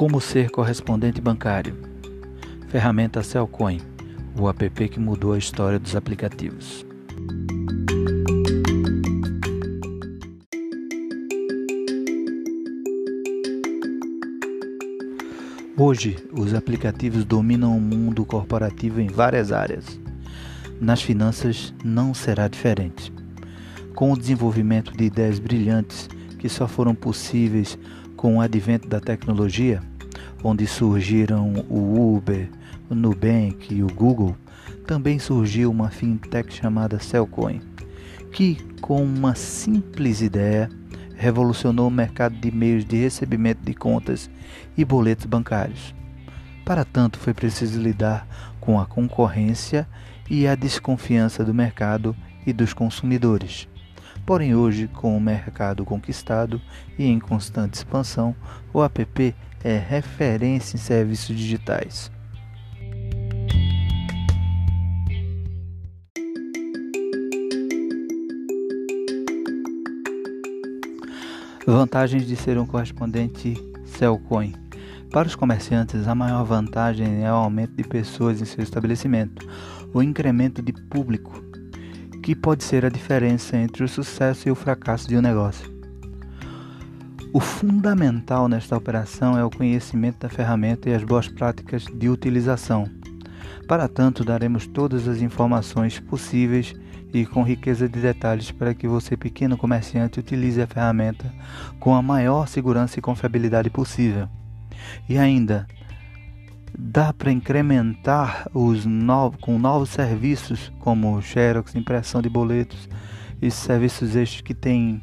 Como ser correspondente bancário? Ferramenta Cellcoin, o app que mudou a história dos aplicativos. Hoje, os aplicativos dominam o mundo corporativo em várias áreas. Nas finanças não será diferente. Com o desenvolvimento de ideias brilhantes que só foram possíveis com o advento da tecnologia, onde surgiram o Uber, o Nubank e o Google, também surgiu uma fintech chamada Cellcoin, que, com uma simples ideia, revolucionou o mercado de meios de recebimento de contas e boletos bancários. Para tanto, foi preciso lidar com a concorrência e a desconfiança do mercado e dos consumidores. Porém, hoje, com o mercado conquistado e em constante expansão, o app é referência em serviços digitais. Vantagens de ser um correspondente Cellcoin. Para os comerciantes, a maior vantagem é o aumento de pessoas em seu estabelecimento, o incremento de público que pode ser a diferença entre o sucesso e o fracasso de um negócio. O fundamental nesta operação é o conhecimento da ferramenta e as boas práticas de utilização. Para tanto, daremos todas as informações possíveis e com riqueza de detalhes para que você, pequeno comerciante, utilize a ferramenta com a maior segurança e confiabilidade possível. E ainda, Dá para incrementar os novos, com novos serviços como Xerox, impressão de boletos e serviços estes que têm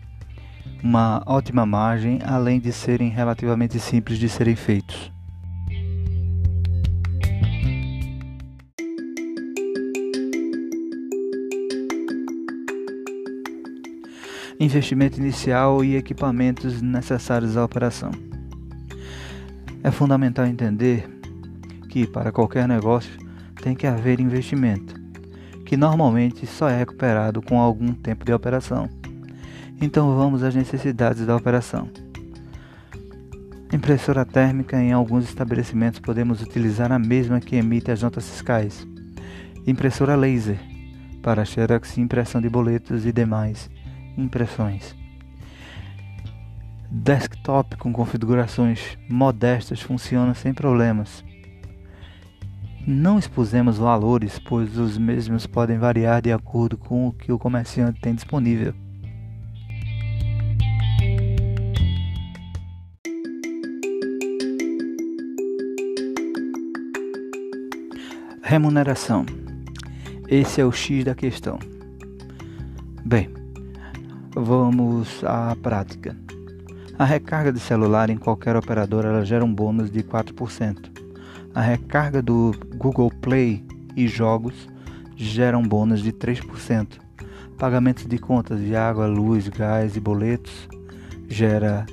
uma ótima margem, além de serem relativamente simples de serem feitos. Investimento inicial e equipamentos necessários à operação. É fundamental entender que para qualquer negócio tem que haver investimento, que normalmente só é recuperado com algum tempo de operação. Então vamos às necessidades da operação. Impressora térmica em alguns estabelecimentos podemos utilizar a mesma que emite as notas fiscais. Impressora laser para xerox, impressão de boletos e demais impressões. Desktop com configurações modestas funciona sem problemas. Não expusemos valores, pois os mesmos podem variar de acordo com o que o comerciante tem disponível. Remuneração. Esse é o X da questão. Bem, vamos à prática. A recarga de celular em qualquer operadora gera um bônus de 4%. A recarga do Google Play e jogos gera um bônus de 3%. Pagamentos de contas de água, luz, gás e boletos gera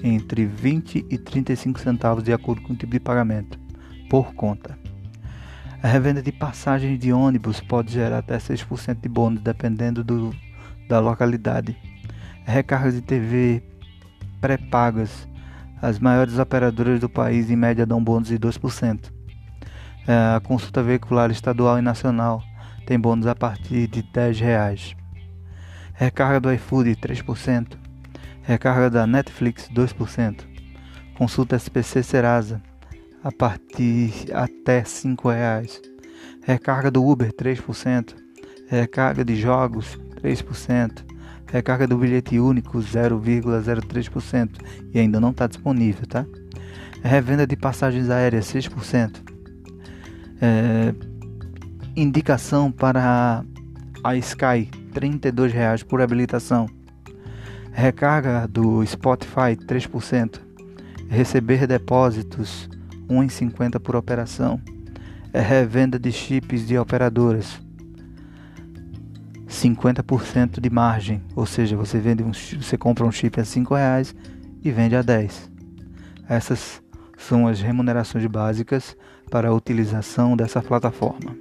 entre 20 e 35 centavos de acordo com o tipo de pagamento por conta. A revenda de passagens de ônibus pode gerar até 6% de bônus dependendo do, da localidade. A recarga de TV pré-pagas as maiores operadoras do país, em média, dão bônus de 2%. É, a consulta veicular estadual e nacional tem bônus a partir de R$ 10. Recarga do iFood 3%. Recarga da Netflix 2%. Consulta SPC Serasa a partir até R$ 5,00. Recarga do Uber 3%. Recarga de jogos 3% recarga do bilhete único 0,03% e ainda não está disponível, tá? Revenda de passagens aéreas 6%. É, indicação para a Sky R$ reais por habilitação. Recarga do Spotify 3%. Receber depósitos 1,50 por operação. É revenda de chips de operadoras 50% de margem, ou seja, você vende um, você compra um chip a 5 reais e vende a 10. Essas são as remunerações básicas para a utilização dessa plataforma.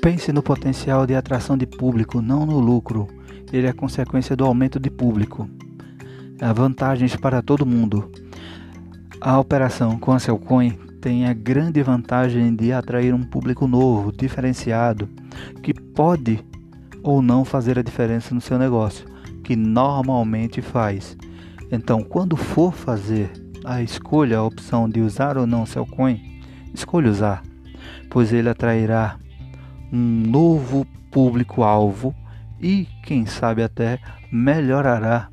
Pense no potencial de atração de público, não no lucro. Ele é consequência do aumento de público. Há vantagens para todo mundo. A operação com a Cellcoin tem a grande vantagem de atrair um público novo, diferenciado, que pode ou não fazer a diferença no seu negócio, que normalmente faz. Então, quando for fazer a escolha, a opção de usar ou não seu coin, escolha usar, pois ele atrairá um novo público-alvo e, quem sabe até, melhorará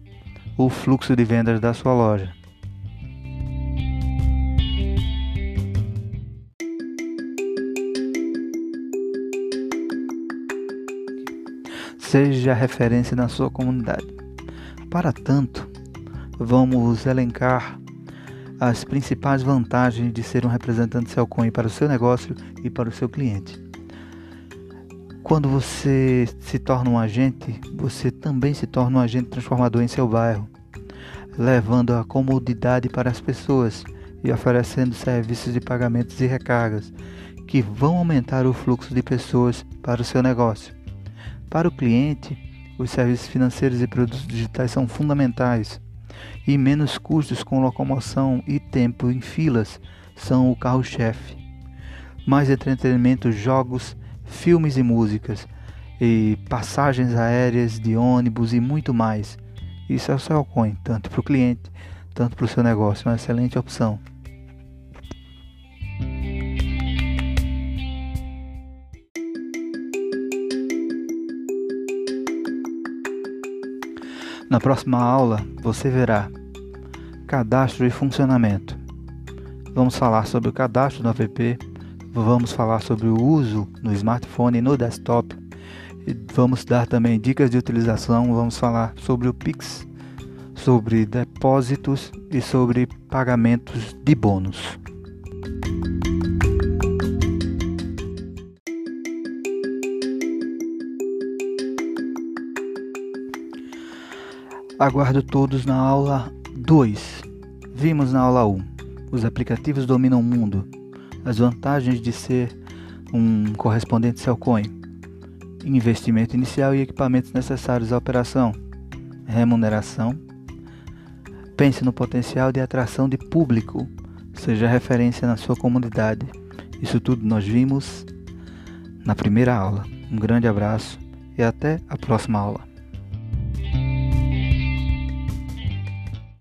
o fluxo de vendas da sua loja. Seja referência na sua comunidade. Para tanto, vamos elencar as principais vantagens de ser um representante Cellcoin para o seu negócio e para o seu cliente. Quando você se torna um agente, você também se torna um agente transformador em seu bairro, levando a comodidade para as pessoas e oferecendo serviços de pagamentos e recargas que vão aumentar o fluxo de pessoas para o seu negócio. Para o cliente, os serviços financeiros e produtos digitais são fundamentais e menos custos com locomoção e tempo em filas são o carro-chefe. Mais entretenimento, jogos, filmes e músicas, e passagens aéreas de ônibus e muito mais. Isso é o Cellcoin, tanto para o cliente, tanto para o seu negócio, uma excelente opção. Na próxima aula você verá cadastro e funcionamento. Vamos falar sobre o cadastro no app, vamos falar sobre o uso no smartphone e no desktop. E vamos dar também dicas de utilização, vamos falar sobre o Pix, sobre depósitos e sobre pagamentos de bônus. Aguardo todos na aula 2. Vimos na aula 1. Os aplicativos dominam o mundo. As vantagens de ser um correspondente Cellcoin. Investimento inicial e equipamentos necessários à operação. Remuneração. Pense no potencial de atração de público. Seja referência na sua comunidade. Isso tudo nós vimos na primeira aula. Um grande abraço e até a próxima aula.